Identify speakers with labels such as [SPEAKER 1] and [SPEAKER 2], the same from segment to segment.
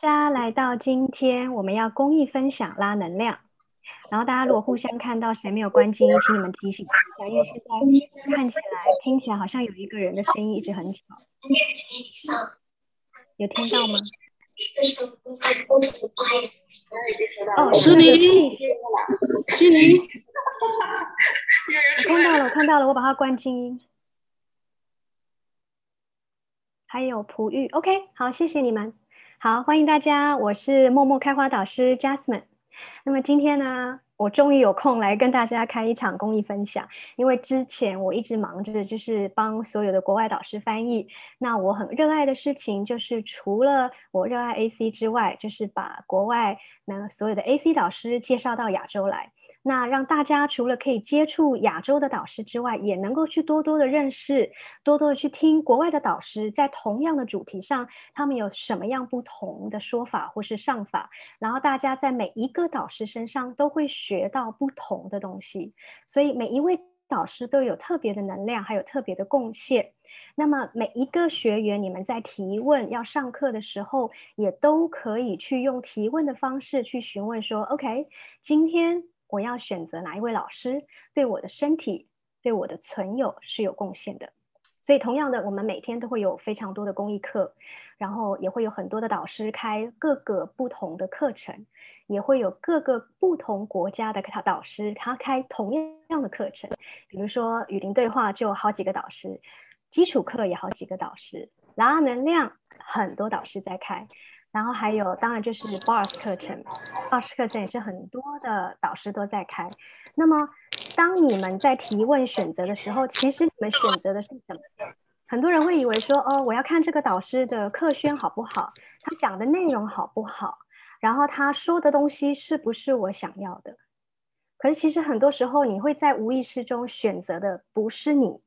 [SPEAKER 1] 大家来到今天，我们要公益分享拉能量。然后大家如果互相看到谁没有关静音，请你们提醒一下，因为现在看起来、听起来好像有一个人的声音一直很吵。有听到吗？哦，
[SPEAKER 2] 是 你，是你。
[SPEAKER 1] 我看到了，我看到了，我把它关静音。还有璞玉，OK，好，谢谢你们，好，欢迎大家，我是默默开花导师 Jasmine。那么今天呢，我终于有空来跟大家开一场公益分享，因为之前我一直忙着就是帮所有的国外导师翻译，那我很热爱的事情就是除了我热爱 AC 之外，就是把国外那所有的 AC 导师介绍到亚洲来。那让大家除了可以接触亚洲的导师之外，也能够去多多的认识，多多的去听国外的导师在同样的主题上，他们有什么样不同的说法或是上法，然后大家在每一个导师身上都会学到不同的东西，所以每一位导师都有特别的能量，还有特别的贡献。那么每一个学员，你们在提问要上课的时候，也都可以去用提问的方式去询问说：“OK，今天。”我要选择哪一位老师对我的身体、对我的存有是有贡献的。所以，同样的，我们每天都会有非常多的公益课，然后也会有很多的导师开各个不同的课程，也会有各个不同国家的他导师他开同样的课程。比如说，雨林对话就有好几个导师，基础课也好几个导师，拉能量很多导师在开。然后还有，当然就是 Boss 课程，Boss 课程也是很多的导师都在开。那么，当你们在提问选择的时候，其实你们选择的是什么？很多人会以为说，哦，我要看这个导师的课宣好不好，他讲的内容好不好，然后他说的东西是不是我想要的？可是其实很多时候，你会在无意识中选择的不是你。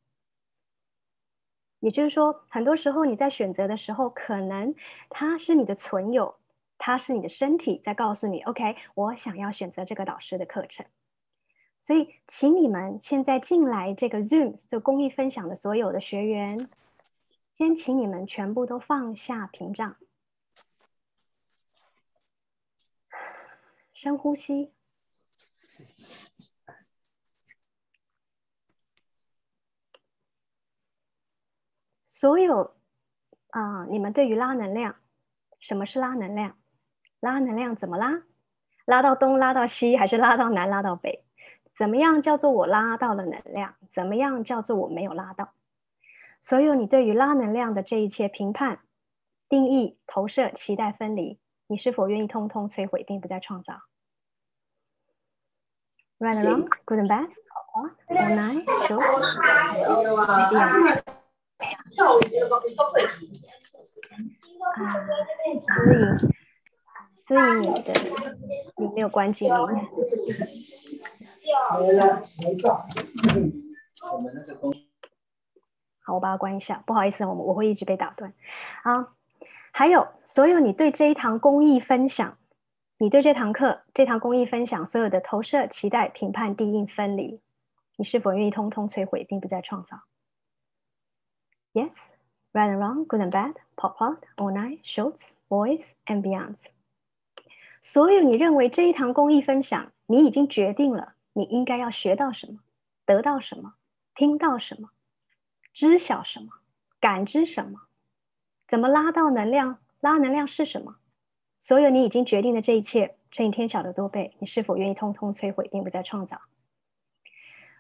[SPEAKER 1] 也就是说，很多时候你在选择的时候，可能他是你的存有，他是你的身体在告诉你：“OK，我想要选择这个导师的课程。”所以，请你们现在进来这个 Zoom 这公益分享的所有的学员，先请你们全部都放下屏障，深呼吸。所有啊，你们对于拉能量，什么是拉能量？拉能量怎么拉？拉到东，拉到西，还是拉到南，拉到北？怎么样叫做我拉到了能量？怎么样叫做我没有拉到？所有你对于拉能量的这一切评判、定义、投射、期待、分离，你是否愿意通通摧毁，并不再创造？Right a wrong, good and bad, or night, sure, yeah. 跳舞的都都会。啊，思颖，思颖，你的你没有关静音。没了，好，我把它关一下。不好意思，我我会一直被打断。好，还有所有你对这一堂公益分享，你对这堂课、这堂公益分享所有的投射、期待、评判、定义、分离，你是否愿意通通摧毁，并不再创造？Yes, right and wrong, good and bad, pop pop, all night, shorts, boys and beyond. 所有你认为这一堂公益分享，你已经决定了你应该要学到什么，得到什么，听到什么，知晓什么，感知什么，怎么拉到能量？拉能量是什么？所有你已经决定的这一切，乘以天晓的多倍，你是否愿意通通摧毁，并不再创造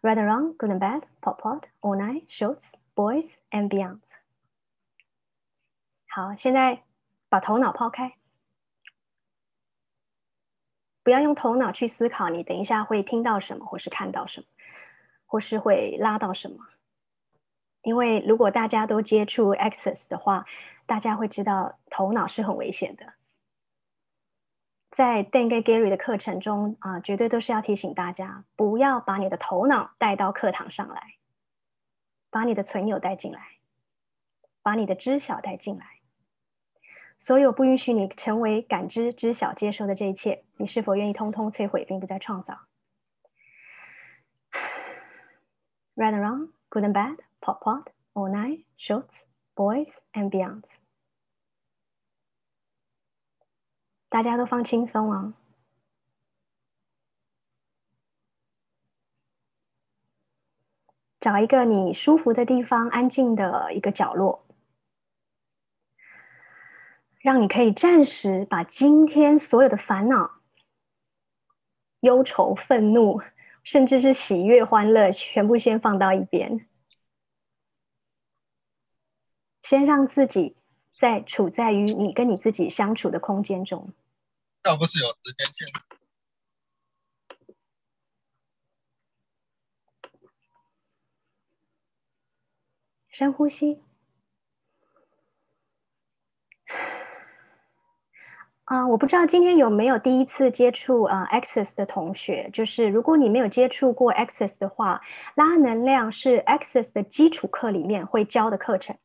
[SPEAKER 1] ？Right and wrong, good and bad, pop pop, all night, shorts. Boys and beyond。好，现在把头脑抛开，不要用头脑去思考，你等一下会听到什么，或是看到什么，或是会拉到什么。因为如果大家都接触 Access 的话，大家会知道头脑是很危险的。在 Dan 跟 Gary 的课程中啊，绝对都是要提醒大家，不要把你的头脑带到课堂上来。把你的存有带进来，把你的知晓带进来。所有不允许你成为感知、知晓、接受的这一切，你是否愿意通通摧毁，并不再创造？Right and wrong, good and bad, pop pop, all night, shorts, boys and beyonds。大家都放轻松啊，找一个你舒服的地方，安静的一个角落，让你可以暂时把今天所有的烦恼、忧愁、愤怒，甚至是喜悦、欢乐，全部先放到一边，先让自己。在处在于你跟你自己相处的空间中，
[SPEAKER 3] 要不是有时间限制。
[SPEAKER 1] 深呼吸。啊，我不知道今天有没有第一次接触啊 Access 的同学，就是如果你没有接触过 Access 的话，拉能量是 Access 的基础课里面会教的课程。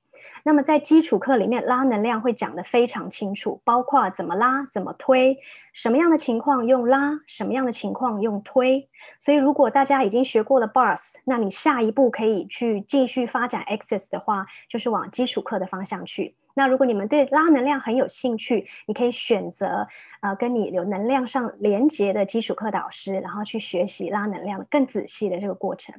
[SPEAKER 1] 那么在基础课里面，拉能量会讲得非常清楚，包括怎么拉、怎么推，什么样的情况用拉，什么样的情况用推。所以如果大家已经学过了 Bars，那你下一步可以去继续发展 Access 的话，就是往基础课的方向去。那如果你们对拉能量很有兴趣，你可以选择呃跟你有能量上连接的基础课导师，然后去学习拉能量更仔细的这个过程。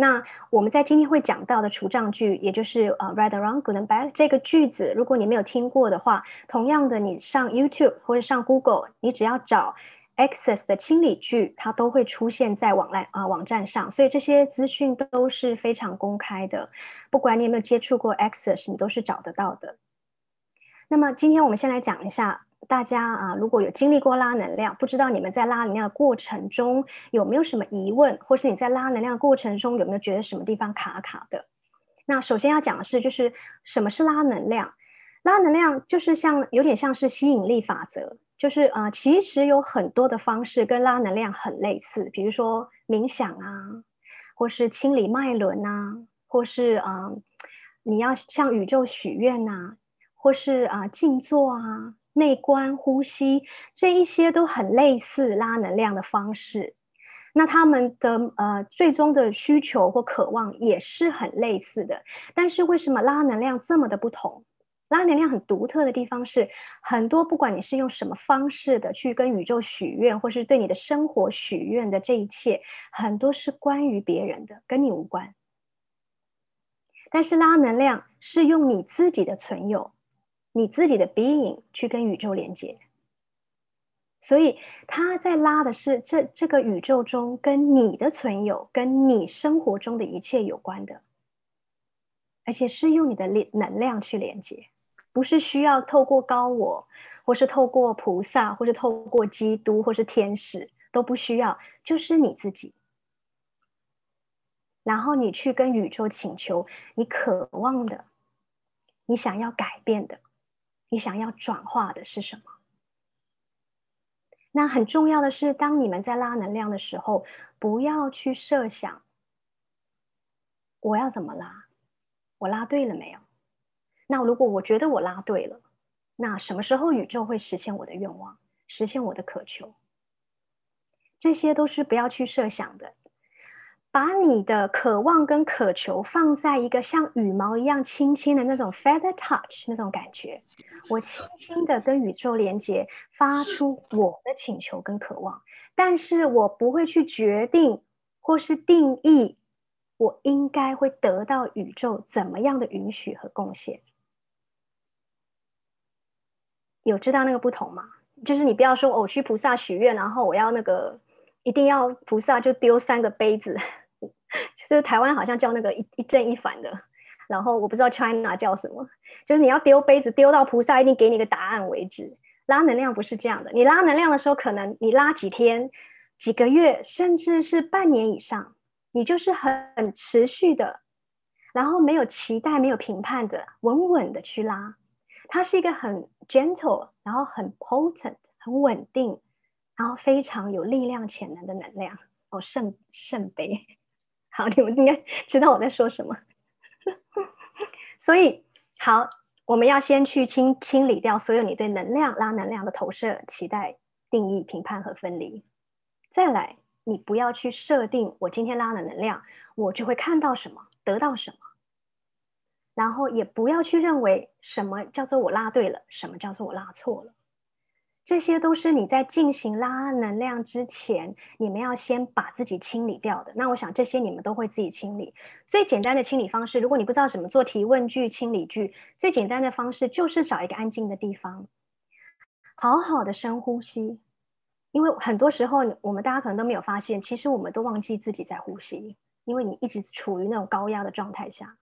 [SPEAKER 1] 那我们在今天会讲到的除障句，也就是呃，right around good and bad 这个句子，如果你没有听过的话，同样的，你上 YouTube 或者上 Google，你只要找 Access 的清理句，它都会出现在网来啊网站上，所以这些资讯都是非常公开的，不管你有没有接触过 Access，你都是找得到的。那么今天我们先来讲一下。大家啊，如果有经历过拉能量，不知道你们在拉能量的过程中有没有什么疑问，或是你在拉能量的过程中有没有觉得什么地方卡卡的？那首先要讲的是，就是什么是拉能量？拉能量就是像有点像是吸引力法则，就是啊，其实有很多的方式跟拉能量很类似，比如说冥想啊，或是清理脉轮啊，或是啊，你要向宇宙许愿呐，或是啊静坐啊。内观呼吸这一些都很类似拉能量的方式，那他们的呃最终的需求或渴望也是很类似的。但是为什么拉能量这么的不同？拉能量很独特的地方是，很多不管你是用什么方式的去跟宇宙许愿，或是对你的生活许愿的这一切，很多是关于别人的，跟你无关。但是拉能量是用你自己的存有。你自己的 being 去跟宇宙连接，所以他在拉的是这这个宇宙中跟你的存有、跟你生活中的一切有关的，而且是用你的力能量去连接，不是需要透过高我，或是透过菩萨，或是透过基督，或是天使都不需要，就是你自己，然后你去跟宇宙请求你渴望的，你想要改变的。你想要转化的是什么？那很重要的是，当你们在拉能量的时候，不要去设想我要怎么拉，我拉对了没有？那如果我觉得我拉对了，那什么时候宇宙会实现我的愿望，实现我的渴求？这些都是不要去设想的。把你的渴望跟渴求放在一个像羽毛一样轻轻的那种 feather touch 那种感觉，我轻轻的跟宇宙连接，发出我的请求跟渴望，但是我不会去决定或是定义我应该会得到宇宙怎么样的允许和贡献。有知道那个不同吗？就是你不要说我去菩萨许愿，然后我要那个。一定要菩萨就丢三个杯子，就是台湾好像叫那个一一正一反的，然后我不知道 China 叫什么，就是你要丢杯子丢到菩萨一定给你个答案为止。拉能量不是这样的，你拉能量的时候，可能你拉几天、几个月，甚至是半年以上，你就是很持续的，然后没有期待、没有评判的，稳稳的去拉。它是一个很 gentle，然后很 potent，很稳定。然后非常有力量潜能的能量哦，圣圣杯，好，你们应该知道我在说什么。所以好，我们要先去清清理掉所有你对能量拉能量的投射、期待、定义、评判和分离。再来，你不要去设定我今天拉了能量，我就会看到什么，得到什么。然后也不要去认为什么叫做我拉对了，什么叫做我拉错了。这些都是你在进行拉能量之前，你们要先把自己清理掉的。那我想这些你们都会自己清理。最简单的清理方式，如果你不知道怎么做提问句、清理句，最简单的方式就是找一个安静的地方，好好的深呼吸。因为很多时候我们大家可能都没有发现，其实我们都忘记自己在呼吸，因为你一直处于那种高压的状态下。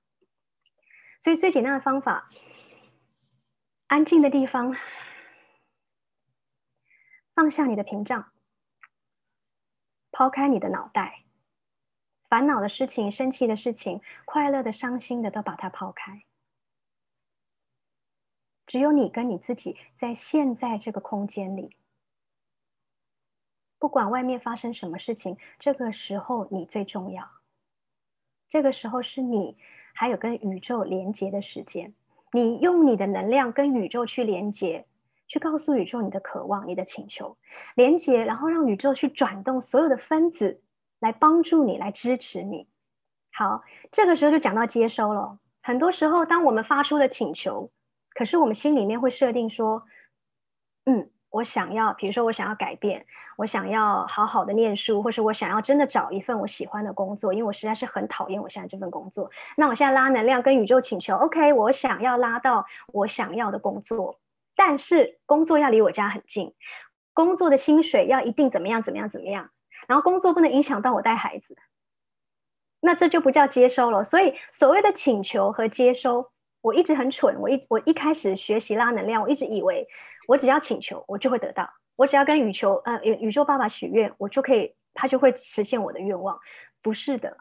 [SPEAKER 1] 所以最简单的方法，安静的地方。放下你的屏障，抛开你的脑袋，烦恼的事情、生气的事情、快乐的、伤心的，都把它抛开。只有你跟你自己在现在这个空间里，不管外面发生什么事情，这个时候你最重要。这个时候是你还有跟宇宙连接的时间，你用你的能量跟宇宙去连接。去告诉宇宙你的渴望、你的请求，连接，然后让宇宙去转动所有的分子来帮助你、来支持你。好，这个时候就讲到接收了。很多时候，当我们发出了请求，可是我们心里面会设定说：“嗯，我想要，比如说我想要改变，我想要好好的念书，或是我想要真的找一份我喜欢的工作，因为我实在是很讨厌我现在这份工作。那我现在拉能量跟宇宙请求，OK，我想要拉到我想要的工作。”但是工作要离我家很近，工作的薪水要一定怎么样怎么样怎么样，然后工作不能影响到我带孩子，那这就不叫接收了。所以所谓的请求和接收，我一直很蠢，我一我一开始学习拉能量，我一直以为我只要请求，我就会得到，我只要跟宇宙呃宇宙爸爸许愿，我就可以，他就会实现我的愿望。不是的，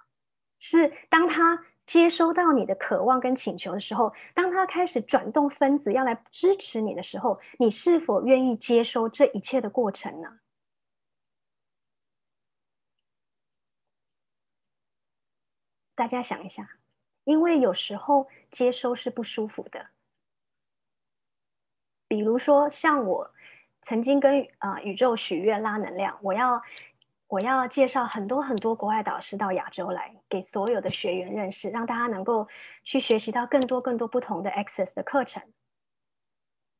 [SPEAKER 1] 是当他。接收到你的渴望跟请求的时候，当他开始转动分子要来支持你的时候，你是否愿意接收这一切的过程呢？大家想一下，因为有时候接收是不舒服的。比如说，像我曾经跟啊宇宙许愿拉能量，我要。我要介绍很多很多国外导师到亚洲来，给所有的学员认识，让大家能够去学习到更多更多不同的 Access 的课程。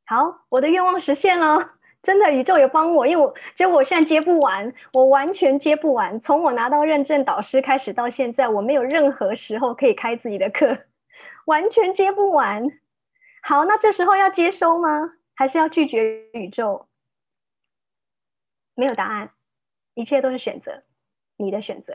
[SPEAKER 1] 好，我的愿望实现了，真的宇宙有帮我，因为我结果我现在接不完，我完全接不完。从我拿到认证导师开始到现在，我没有任何时候可以开自己的课，完全接不完。好，那这时候要接收吗？还是要拒绝宇宙？没有答案。一切都是选择，你的选择。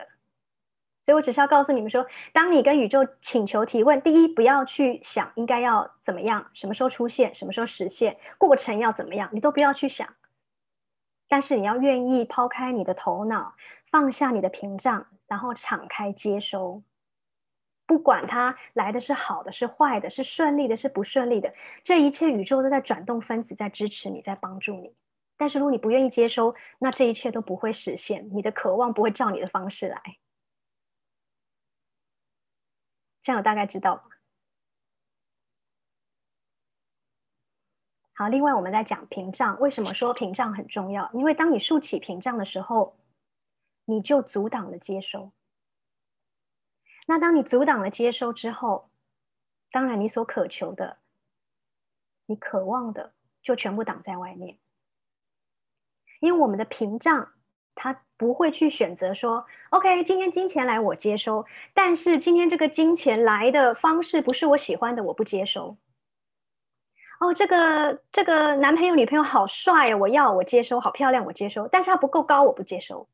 [SPEAKER 1] 所以我只是要告诉你们说，当你跟宇宙请求提问，第一，不要去想应该要怎么样，什么时候出现，什么时候实现，过程要怎么样，你都不要去想。但是你要愿意抛开你的头脑，放下你的屏障，然后敞开接收。不管它来的是好的，是坏的，是顺利的，是不顺利的，这一切宇宙都在转动分子，在支持你，在帮助你。但是如果你不愿意接收，那这一切都不会实现。你的渴望不会照你的方式来。这样我大概知道吧。好，另外我们在讲屏障，为什么说屏障很重要？因为当你竖起屏障的时候，你就阻挡了接收。那当你阻挡了接收之后，当然你所渴求的、你渴望的，就全部挡在外面。因为我们的屏障，他不会去选择说，OK，今天金钱来我接收，但是今天这个金钱来的方式不是我喜欢的，我不接收。哦，这个这个男朋友女朋友好帅，我要我接收，好漂亮我接收，但是他不够高我不接收，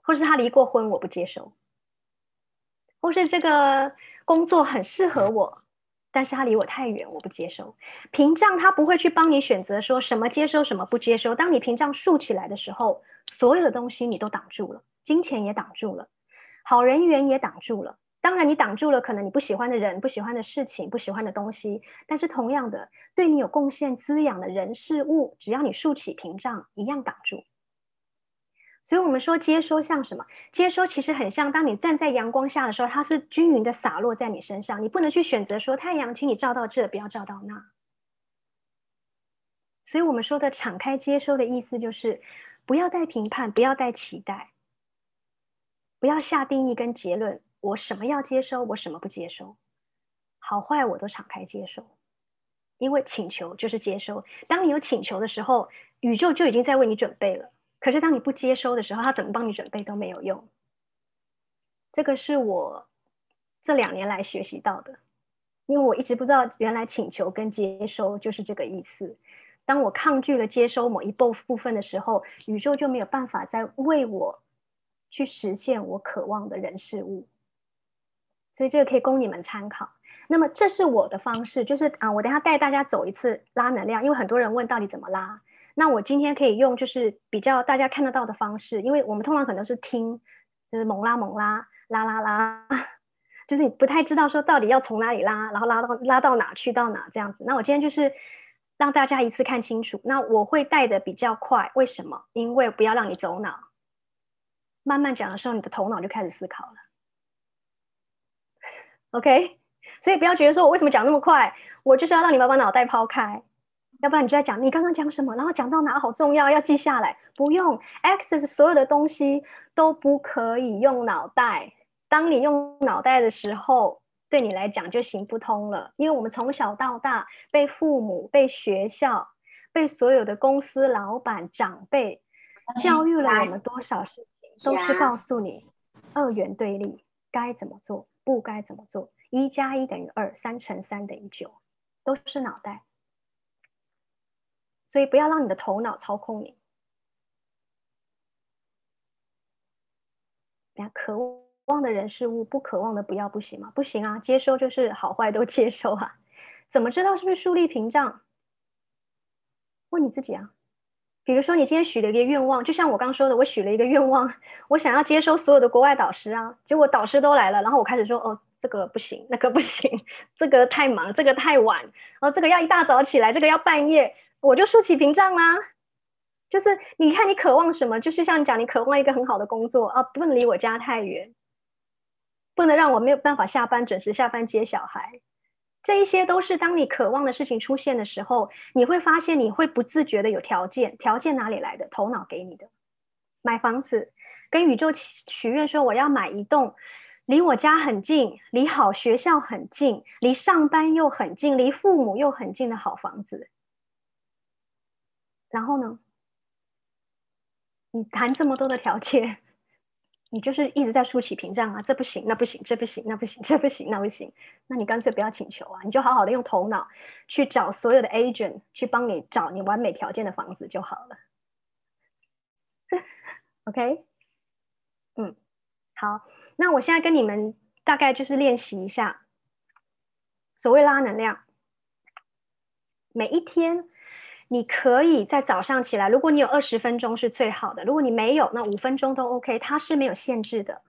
[SPEAKER 1] 或是他离过婚我不接收，或是这个工作很适合我。但是他离我太远，我不接收。屏障他不会去帮你选择说什么接收，什么不接收。当你屏障竖起来的时候，所有的东西你都挡住了，金钱也挡住了，好人缘也挡住了。当然，你挡住了可能你不喜欢的人、不喜欢的事情、不喜欢的东西。但是同样的，对你有贡献、滋养的人事物，只要你竖起屏障，一样挡住。所以，我们说接收像什么？接收其实很像，当你站在阳光下的时候，它是均匀的洒落在你身上。你不能去选择说太阳，请你照到这，不要照到那。所以我们说的敞开接收的意思，就是不要带评判，不要带期待，不要下定义跟结论。我什么要接收，我什么不接收。好坏我都敞开接受，因为请求就是接收。当你有请求的时候，宇宙就已经在为你准备了。可是当你不接收的时候，他怎么帮你准备都没有用。这个是我这两年来学习到的，因为我一直不知道原来请求跟接收就是这个意思。当我抗拒了接收某一部部分的时候，宇宙就没有办法再为我去实现我渴望的人事物。所以这个可以供你们参考。那么这是我的方式，就是啊，我等下带大家走一次拉能量，因为很多人问到底怎么拉。那我今天可以用就是比较大家看得到的方式，因为我们通常可能是听，就是猛拉猛拉拉拉拉，就是你不太知道说到底要从哪里拉，然后拉到拉到哪去到哪这样子。那我今天就是让大家一次看清楚。那我会带的比较快，为什么？因为不要让你走脑，慢慢讲的时候，你的头脑就开始思考了。OK。所以不要觉得说我为什么讲那么快，我就是要让你把把脑袋抛开，要不然你就在讲你刚刚讲什么，然后讲到哪好重要要记下来。不用，access 所有的东西都不可以用脑袋。当你用脑袋的时候，对你来讲就行不通了。因为我们从小到大被父母、被学校、被所有的公司老板、长辈教育了我们多少事情，都是告诉你二元对立该怎么做，不该怎么做。一加一等于二，三乘三等于九，都是脑袋，所以不要让你的头脑操控你。呀，渴望的人事物，不渴望的不要，不行吗？不行啊，接收就是好坏都接收啊。怎么知道是不是树立屏障？问你自己啊。比如说，你今天许了一个愿望，就像我刚说的，我许了一个愿望，我想要接收所有的国外导师啊，结果导师都来了，然后我开始说哦。这个不行，那个不行，这个太忙，这个太晚，哦，这个要一大早起来，这个要半夜，我就竖起屏障啦。就是你看，你渴望什么？就是像你讲，你渴望一个很好的工作啊，不能离我家太远，不能让我没有办法下班准时下班接小孩。这一些都是当你渴望的事情出现的时候，你会发现你会不自觉的有条件，条件哪里来的？头脑给你的。买房子，跟宇宙许愿说我要买一栋。离我家很近，离好学校很近，离上班又很近，离父母又很近的好房子。然后呢？你谈这么多的条件，你就是一直在竖起屏障啊！这不行，那不行，这不行，那不行，这不行，那不行。那你干脆不要请求啊！你就好好的用头脑去找所有的 agent 去帮你找你完美条件的房子就好了。OK，嗯，好。那我现在跟你们大概就是练习一下，所谓拉能量。每一天，你可以在早上起来，如果你有二十分钟是最好的；如果你没有，那五分钟都 OK。它是没有限制的，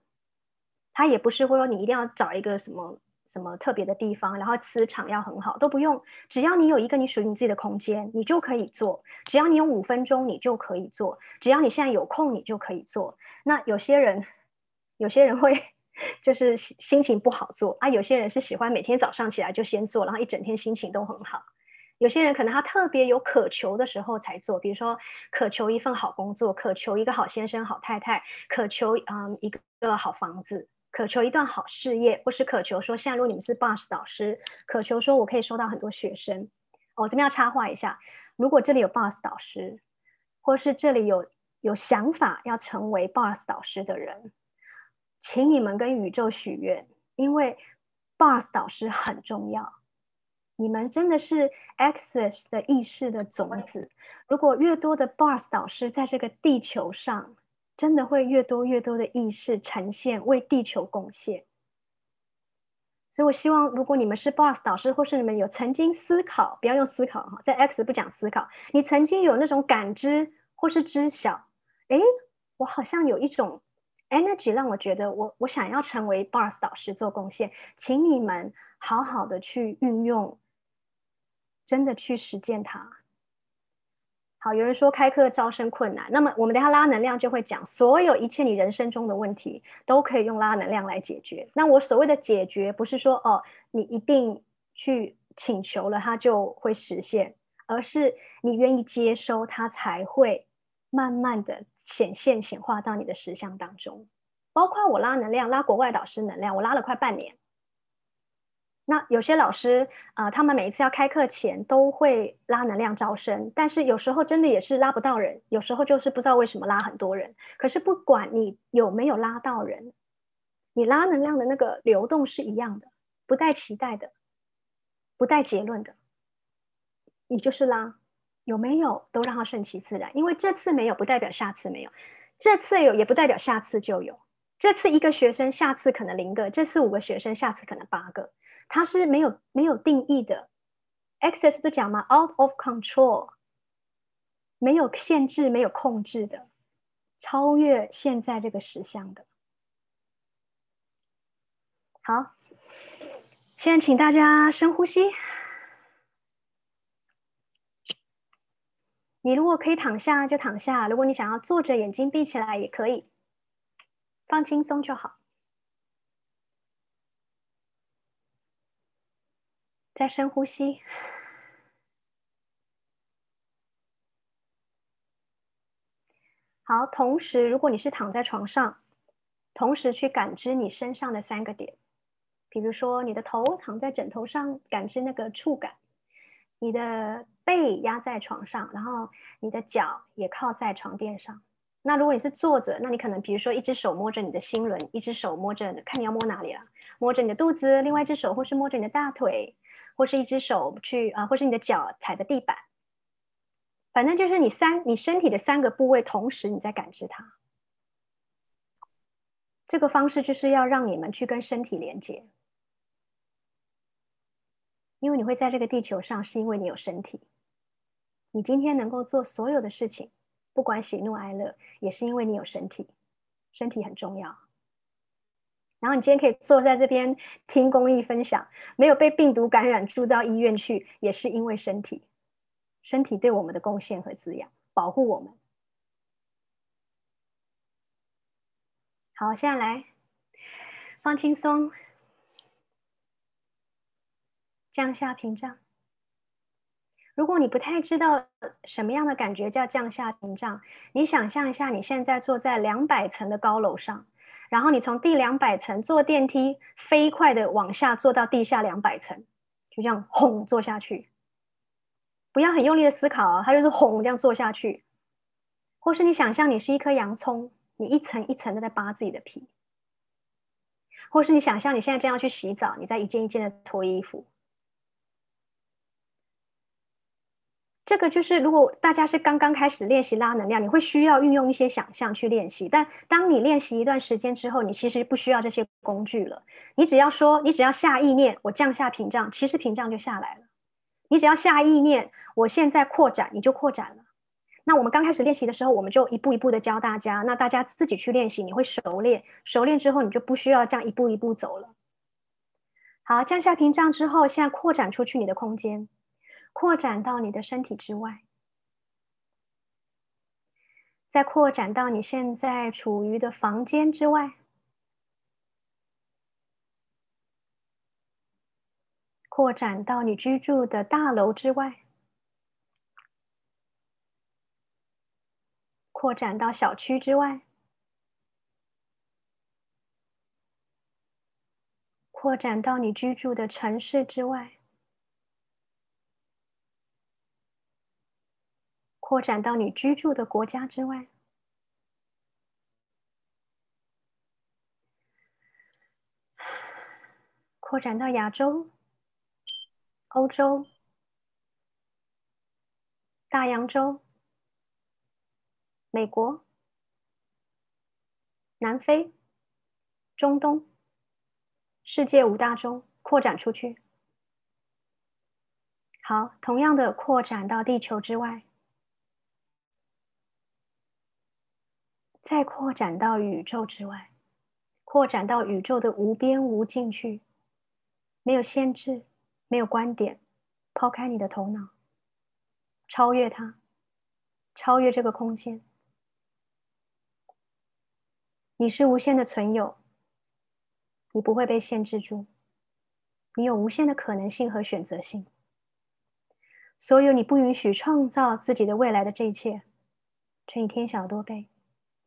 [SPEAKER 1] 它也不是会说你一定要找一个什么什么特别的地方，然后磁场要很好，都不用。只要你有一个你属于你自己的空间，你就可以做。只要你有五分钟，你就可以做。只要你现在有空，你就可以做。那有些人。有些人会就是心情不好做啊，有些人是喜欢每天早上起来就先做，然后一整天心情都很好。有些人可能他特别有渴求的时候才做，比如说渴求一份好工作，渴求一个好先生、好太太，渴求嗯一个好房子，渴求一段好事业，或是渴求说，现在如果你们是 boss 导师，渴求说我可以收到很多学生。我这边要插话一下，如果这里有 boss 导师，或是这里有有想法要成为 boss 导师的人。请你们跟宇宙许愿，因为 Boss 导师很重要。你们真的是 Access 的意识的种子。如果越多的 Boss 导师在这个地球上，真的会越多越多的意识呈现，为地球贡献。所以我希望，如果你们是 Boss 导师，或是你们有曾经思考，不要用思考哈，在 X 不讲思考，你曾经有那种感知或是知晓，诶，我好像有一种。Energy 让我觉得我我想要成为 Boss 导师做贡献，请你们好好的去运用，真的去实践它。好，有人说开课招生困难，那么我们等下拉能量就会讲，所有一切你人生中的问题都可以用拉能量来解决。那我所谓的解决，不是说哦你一定去请求了它就会实现，而是你愿意接收它才会。慢慢的显现显化到你的实相当中，包括我拉能量，拉国外导师能量，我拉了快半年。那有些老师啊，他们每一次要开课前都会拉能量招生，但是有时候真的也是拉不到人，有时候就是不知道为什么拉很多人。可是不管你有没有拉到人，你拉能量的那个流动是一样的，不带期待的，不带结论的，你就是拉，有没有都让它顺其自然，因为这次没有不代表下次没有，这次有也不代表下次就有，这次一个学生，下次可能零个，这次五个学生，下次可能八个。它是没有没有定义的，access 不讲吗？out of control，没有限制、没有控制的，超越现在这个实相的。好，现在请大家深呼吸。你如果可以躺下就躺下，如果你想要坐着，眼睛闭起来也可以，放轻松就好。再深呼吸，好。同时，如果你是躺在床上，同时去感知你身上的三个点，比如说你的头躺在枕头上，感知那个触感；你的背压在床上，然后你的脚也靠在床垫上。那如果你是坐着，那你可能比如说一只手摸着你的心轮，一只手摸着，看你要摸哪里了，摸着你的肚子，另外一只手或是摸着你的大腿。或是一只手去啊，或是你的脚踩的地板，反正就是你三你身体的三个部位同时你在感知它。这个方式就是要让你们去跟身体连接，因为你会在这个地球上，是因为你有身体。你今天能够做所有的事情，不管喜怒哀乐，也是因为你有身体，身体很重要。然后你今天可以坐在这边听公益分享，没有被病毒感染住到医院去，也是因为身体，身体对我们的贡献和滋养，保护我们。好，现在来放轻松，降下屏障。如果你不太知道什么样的感觉叫降下屏障，你想象一下，你现在坐在两百层的高楼上。然后你从第两百层坐电梯，飞快的往下坐到地下两百层，就这样轰坐下去。不要很用力的思考啊，它就是轰这样坐下去。或是你想象你是一颗洋葱，你一层一层的在扒自己的皮。或是你想象你现在正要去洗澡，你在一件一件的脱衣服。这个就是，如果大家是刚刚开始练习拉能量，你会需要运用一些想象去练习。但当你练习一段时间之后，你其实不需要这些工具了。你只要说，你只要下意念，我降下屏障，其实屏障就下来了。你只要下意念，我现在扩展，你就扩展了。那我们刚开始练习的时候，我们就一步一步的教大家。那大家自己去练习，你会熟练。熟练之后，你就不需要这样一步一步走了。好，降下屏障之后，现在扩展出去你的空间。扩展到你的身体之外，再扩展到你现在处于的房间之外，扩展到你居住的大楼之外，扩展到小区之外，扩展到你居住的城市之外。扩展到你居住的国家之外，扩展到亚洲、欧洲、大洋洲、美国、南非、中东、世界五大洲，扩展出去。好，同样的扩展到地球之外。再扩展到宇宙之外，扩展到宇宙的无边无尽去，没有限制，没有观点，抛开你的头脑，超越它，超越这个空间。你是无限的存有，你不会被限制住，你有无限的可能性和选择性。所有你不允许创造自己的未来的这一切，乘以天小多倍。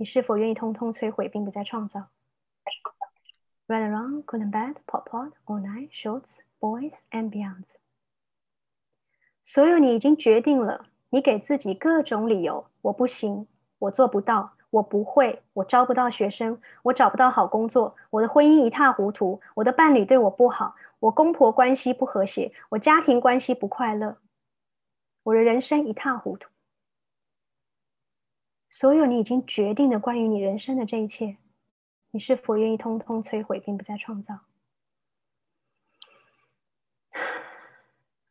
[SPEAKER 1] 你是否愿意通通摧毁，并不再创造？Right and wrong, good and bad, pop, pop, all night, shorts, boys and beyond。所有你已经决定了，你给自己各种理由，我不行，我做不到，我不会，我招不到学生，我找不到好工作，我的婚姻一塌糊涂，我的伴侣对我不好，我公婆关系不和谐，我家庭关系不快乐，我的人生一塌糊涂。所有你已经决定的关于你人生的这一切，你是否愿意通通摧毁，并不再创造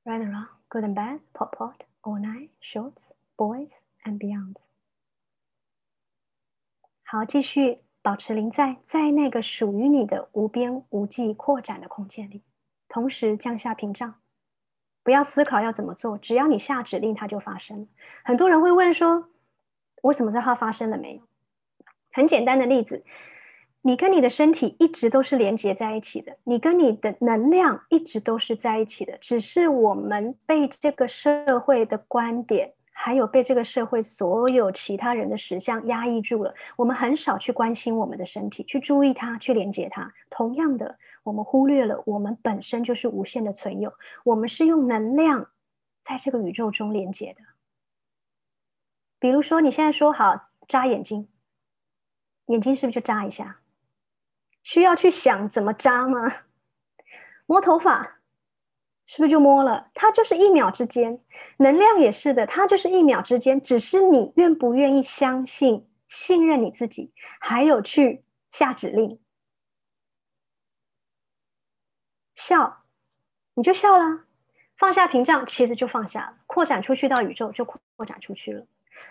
[SPEAKER 1] ？Right and wrong, good and bad, pop pop, all night, shorts, boys and beyond。好，继续保持临在，在那个属于你的无边无际扩展的空间里，同时降下屏障，不要思考要怎么做，只要你下指令，它就发生。很多人会问说。我什么知道它发生了没有？很简单的例子，你跟你的身体一直都是连接在一起的，你跟你的能量一直都是在一起的，只是我们被这个社会的观点，还有被这个社会所有其他人的实相压抑住了。我们很少去关心我们的身体，去注意它，去连接它。同样的，我们忽略了我们本身就是无限的存有，我们是用能量在这个宇宙中连接的。比如说，你现在说好扎眼睛，眼睛是不是就扎一下？需要去想怎么扎吗？摸头发，是不是就摸了？它就是一秒之间，能量也是的，它就是一秒之间。只是你愿不愿意相信、信任你自己，还有去下指令，笑，你就笑了，放下屏障，其实就放下了，扩展出去到宇宙，就扩展出去了。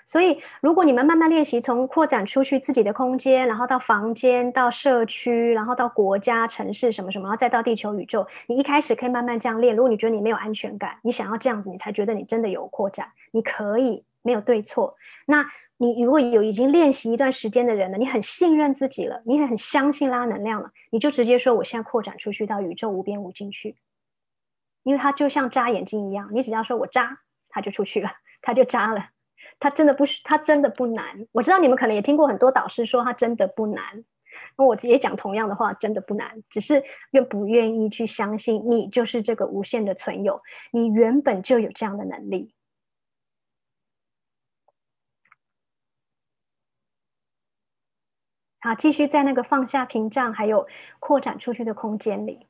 [SPEAKER 1] 所以，如果你们慢慢练习，从扩展出去自己的空间，然后到房间、到社区，然后到国家、城市什么什么，然后再到地球宇宙，你一开始可以慢慢这样练。如果你觉得你没有安全感，你想要这样子，你才觉得你真的有扩展，你可以没有对错。那你如果有已经练习一段时间的人了，你很信任自己了，你也很相信拉能量了，你就直接说：“我现在扩展出去到宇宙无边无尽去。”因为它就像扎眼睛一样，你只要说我扎，它就出去了，它就扎了。它真的不是，它真的不难。我知道你们可能也听过很多导师说它真的不难，那我也讲同样的话，真的不难，只是愿不愿意去相信你就是这个无限的存有，你原本就有这样的能力。好，继续在那个放下屏障，还有扩展出去的空间里。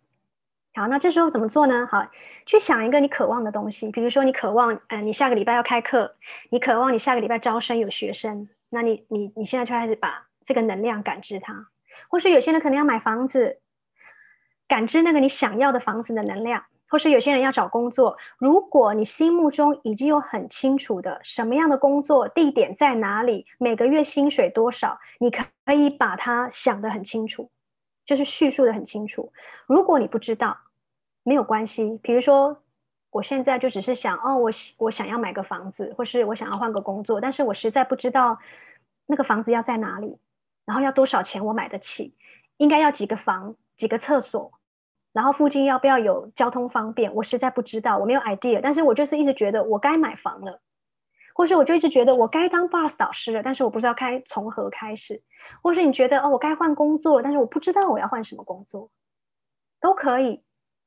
[SPEAKER 1] 好，那这时候怎么做呢？好，去想一个你渴望的东西，比如说你渴望，嗯，你下个礼拜要开课，你渴望你下个礼拜招生有学生，那你你你现在就开始把这个能量感知它，或是有些人可能要买房子，感知那个你想要的房子的能量，或是有些人要找工作，如果你心目中已经有很清楚的什么样的工作地点在哪里，每个月薪水多少，你可以把它想得很清楚，就是叙述的很清楚。如果你不知道，没有关系，比如说，我现在就只是想，哦，我我想要买个房子，或是我想要换个工作，但是我实在不知道那个房子要在哪里，然后要多少钱我买得起，应该要几个房、几个厕所，然后附近要不要有交通方便，我实在不知道，我没有 idea，但是我就是一直觉得我该买房了，或是我就一直觉得我该当 bus 导师了，但是我不知道该从何开始，或是你觉得哦，我该换工作，但是我不知道我要换什么工作，都可以。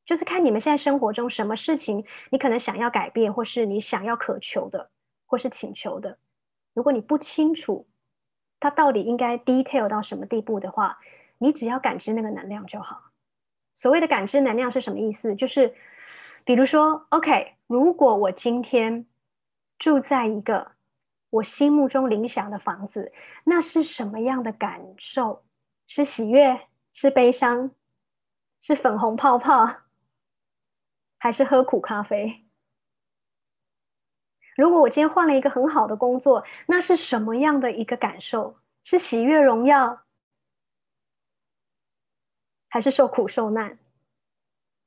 [SPEAKER 1] 就是看你们现在生活中什么事情，你可能想要改变，或是你想要渴求的，或是请求的。如果你不清楚它到底应该 detail 到什么地步的话，你只要感知那个能量就好。所谓的感知能量是什么意思？就是比如说，OK，如果我今天住在一个我心目中理想的房子，那是什么样的感受？是喜悦？是悲伤？是粉红泡泡？还是喝苦咖啡？如果我今天换了一个很好的工作，那是什么样的一个感受？是喜悦荣耀，还是受苦受难？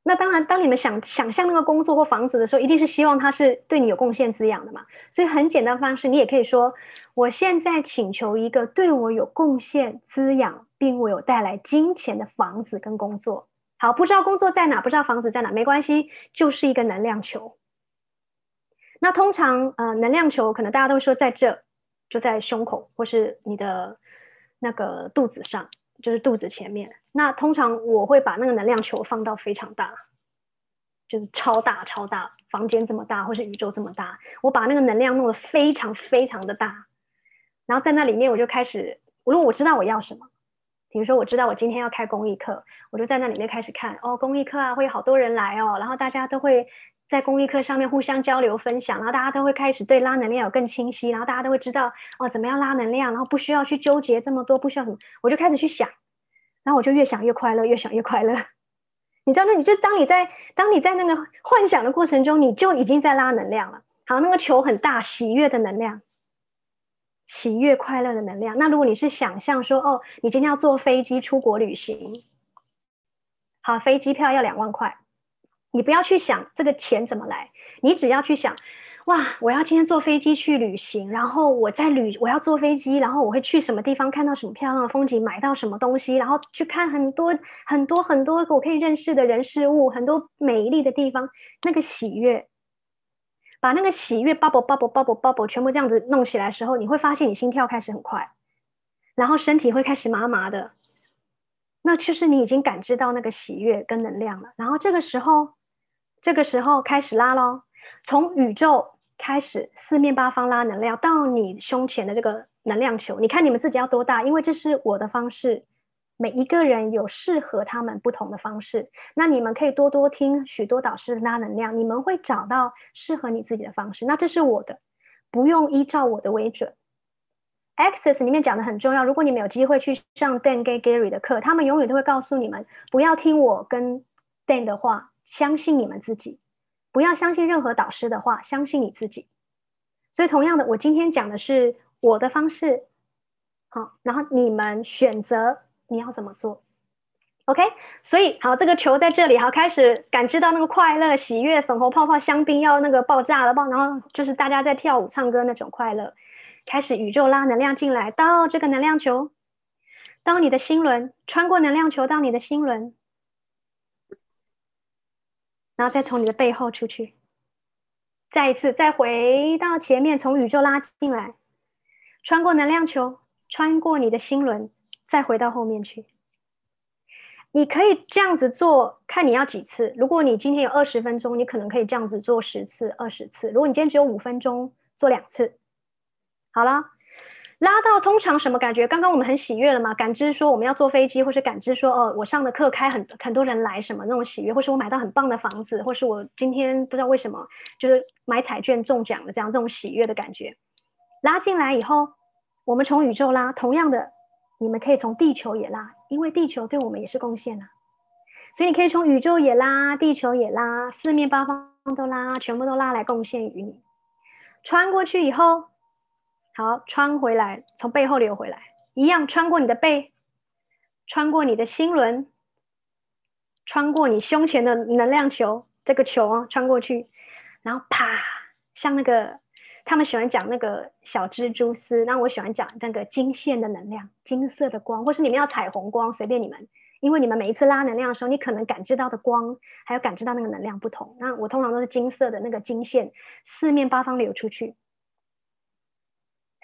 [SPEAKER 1] 那当然，当你们想想象那个工作或房子的时候，一定是希望它是对你有贡献滋养的嘛。所以很简单方式，你也可以说：我现在请求一个对我有贡献滋养，并为我带来金钱的房子跟工作。好，不知道工作在哪，不知道房子在哪，没关系，就是一个能量球。那通常，呃，能量球可能大家都说在这，就在胸口或是你的那个肚子上，就是肚子前面。那通常我会把那个能量球放到非常大，就是超大超大，房间这么大，或是宇宙这么大，我把那个能量弄得非常非常的大，然后在那里面我就开始，如果我知道我要什么，比如说我知道我今天要开公益课，我就在那里面开始看哦，公益课啊会有好多人来哦，然后大家都会在公益课上面互相交流分享，然后大家都会开始对拉能量有更清晰，然后大家都会知道哦怎么样拉能量，然后不需要去纠结这么多，不需要什么，我就开始去想，然后我就越想越快乐，越想越快乐。你知道，那你就当你在当你在那个幻想的过程中，你就已经在拉能量了。好，那个球很大，喜悦的能量，喜悦快乐的能量。那如果你是想象说，哦，你今天要坐飞机出国旅行，好，飞机票要两万块，你不要去想这个钱怎么来，你只要去想。哇！我要今天坐飞机去旅行，然后我在旅，我要坐飞机，然后我会去什么地方看到什么漂亮的风景，买到什么东西，然后去看很多很多很多我可以认识的人事物，很多美丽的地方，那个喜悦，把那个喜悦 bubble bubble bubble bubble 全部这样子弄起来的时候，你会发现你心跳开始很快，然后身体会开始麻麻的，那就是你已经感知到那个喜悦跟能量了。然后这个时候，这个时候开始拉喽。从宇宙开始，四面八方拉能量到你胸前的这个能量球。你看你们自己要多大？因为这是我的方式，每一个人有适合他们不同的方式。那你们可以多多听许多导师拉能量，你们会找到适合你自己的方式。那这是我的，不用依照我的为准。Access 里面讲的很重要。如果你们有机会去上 Dan 跟 Gary 的课，他们永远都会告诉你们，不要听我跟 Dan 的话，相信你们自己。不要相信任何导师的话，相信你自己。所以，同样的，我今天讲的是我的方式，好，然后你们选择你要怎么做。OK，所以好，这个球在这里，好，开始感知到那个快乐、喜悦、粉红泡泡、香槟要那个爆炸了，爆，然后就是大家在跳舞、唱歌那种快乐，开始宇宙拉能量进来到这个能量球，到你的心轮，穿过能量球到你的心轮。然后再从你的背后出去，再一次再回到前面，从宇宙拉进来，穿过能量球，穿过你的心轮，再回到后面去。你可以这样子做，看你要几次。如果你今天有二十分钟，你可能可以这样子做十次、二十次。如果你今天只有五分钟，做两次，好了。拉到通常什么感觉？刚刚我们很喜悦了嘛？感知说我们要坐飞机，或是感知说哦，我上的课开很很多人来，什么那种喜悦，或是我买到很棒的房子，或是我今天不知道为什么就是买彩券中奖了，这样这种喜悦的感觉拉进来以后，我们从宇宙拉，同样的，你们可以从地球也拉，因为地球对我们也是贡献啊，所以你可以从宇宙也拉，地球也拉，四面八方都拉，全部都拉来贡献于你，穿过去以后。好，穿回来，从背后流回来，一样穿过你的背，穿过你的心轮，穿过你胸前的能量球，这个球啊，穿过去，然后啪，像那个他们喜欢讲那个小蜘蛛丝，那我喜欢讲那个金线的能量，金色的光，或是你们要彩虹光，随便你们，因为你们每一次拉能量的时候，你可能感知到的光，还有感知到那个能量不同。那我通常都是金色的那个金线，四面八方流出去。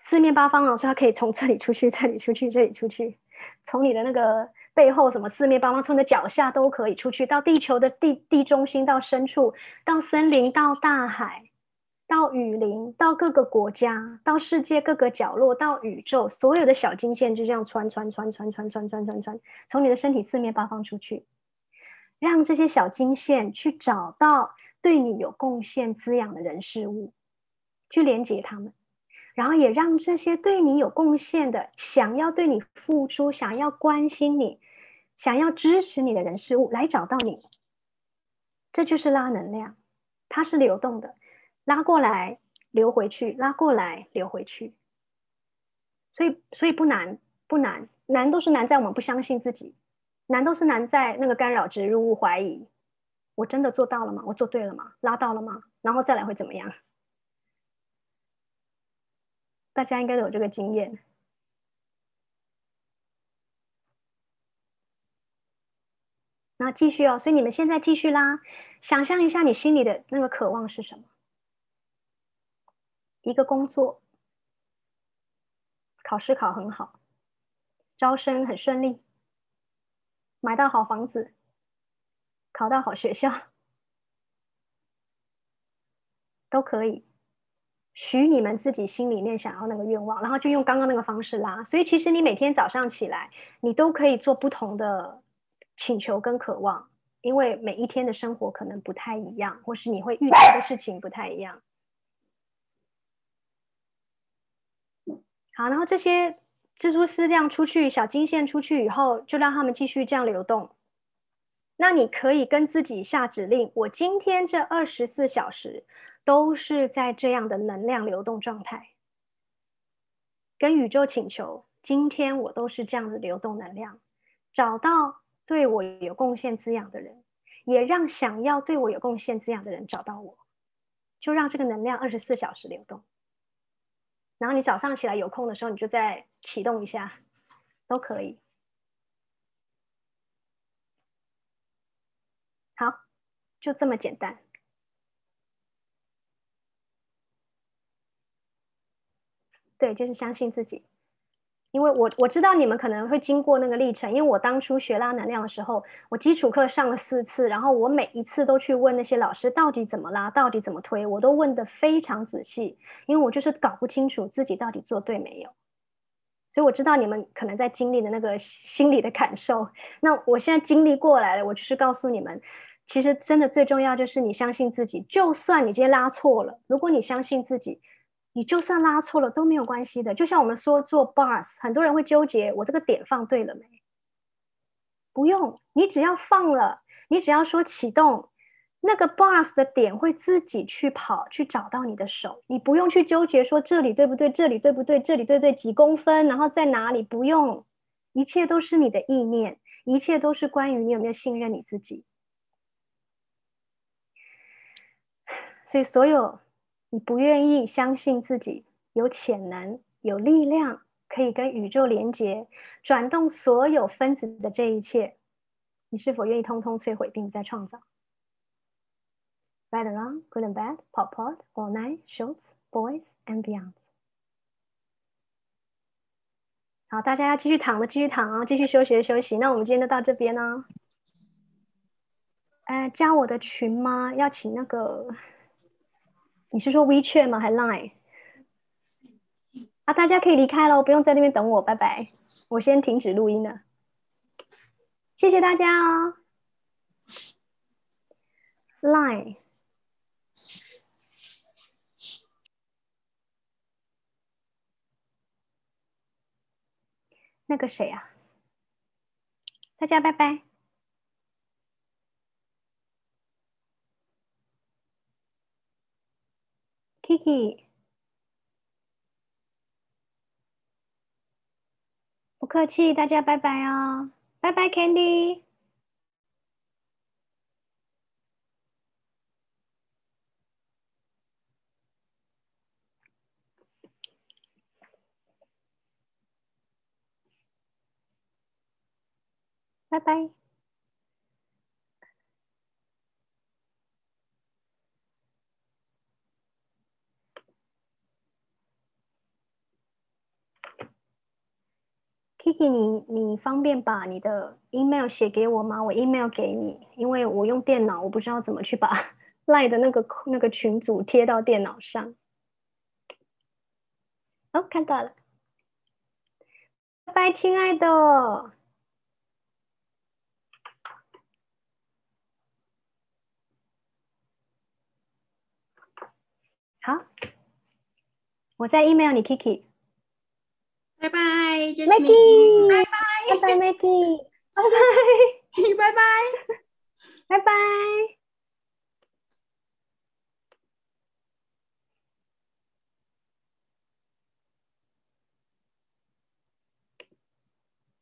[SPEAKER 1] 四面八方啊，所以它可以从这里出去，这里出去，这里出去，从你的那个背后，什么四面八方，从你的脚下都可以出去，到地球的地地中心，到深处，到森林，到大海，到雨林，到各个国家，到世界各个角落，到宇宙，所有的小金线就这样穿穿穿穿穿穿穿穿穿，从你的身体四面八方出去，让这些小金线去找到对你有贡献、滋养的人事物，去连接他们。然后也让这些对你有贡献的、想要对你付出、想要关心你、想要支持你的人事物来找到你，这就是拉能量，它是流动的，拉过来流回去，拉过来流回去。所以，所以不难，不难，难都是难在我们不相信自己，难都是难在那个干扰植入物怀疑，我真的做到了吗？我做对了吗？拉到了吗？然后再来会怎么样？大家应该都有这个经验。那继续哦，所以你们现在继续啦。想象一下，你心里的那个渴望是什么？一个工作，考试考很好，招生很顺利，买到好房子，考到好学校，都可以。许你们自己心里面想要那个愿望，然后就用刚刚那个方式拉。所以其实你每天早上起来，你都可以做不同的请求跟渴望，因为每一天的生活可能不太一样，或是你会遇到的事情不太一样。好，然后这些蜘蛛丝这样出去，小金线出去以后，就让他们继续这样流动。那你可以跟自己下指令：我今天这二十四小时。都是在这样的能量流动状态，跟宇宙请求，今天我都是这样的流动能量，找到对我有贡献滋养的人，也让想要对我有贡献滋养的人找到我，就让这个能量二十四小时流动。然后你早上起来有空的时候，你就再启动一下，都可以。好，就这么简单。对，就是相信自己，因为我我知道你们可能会经过那个历程，因为我当初学拉能量的时候，我基础课上了四次，然后我每一次都去问那些老师到底怎么拉，到底怎么推，我都问的非常仔细，因为我就是搞不清楚自己到底做对没有，所以我知道你们可能在经历的那个心理的感受。那我现在经历过来了，我就是告诉你们，其实真的最重要就是你相信自己，就算你今天拉错了，如果你相信自己。你就算拉错了都没有关系的，就像我们说做 bars，很多人会纠结我这个点放对了没？不用，你只要放了，你只要说启动，那个 bars 的点会自己去跑去找到你的手，你不用去纠结说这里对不对，这里对不对，这里对对几公分，然后在哪里？不用，一切都是你的意念，一切都是关于你有没有信任你自己。所以所有。你不愿意相信自己有潜能、有力量，可以跟宇宙连接、转动所有分子的这一切，你是否愿意通通摧毁并再创造？Right along, good and bad, pop pop, all night, shorts, boys and beyond。好，大家要继续躺的继续躺啊，继续休息的休息。那我们今天就到这边呢。呃，加我的群吗？要请那个。你是说 WeChat 吗？还 Line？啊，大家可以离开了，不用在那边等我，拜拜。我先停止录音了，谢谢大家哦。Line，那个谁啊？大家拜拜。Kiki，不客气，大家拜拜哦，拜拜，Candy，拜拜。Kiki，你你方便把你的 email 写给我吗？我 email 给你，因为我用电脑，我不知道怎么去把 赖的那个那个群组贴到电脑上。哦，看到了，拜拜，亲爱的。好，我在 email 你，Kiki。
[SPEAKER 2] 拜拜
[SPEAKER 1] ，Maggie，
[SPEAKER 2] 拜拜，
[SPEAKER 1] 拜拜，Maggie，拜拜，
[SPEAKER 2] 拜拜，
[SPEAKER 1] 拜拜。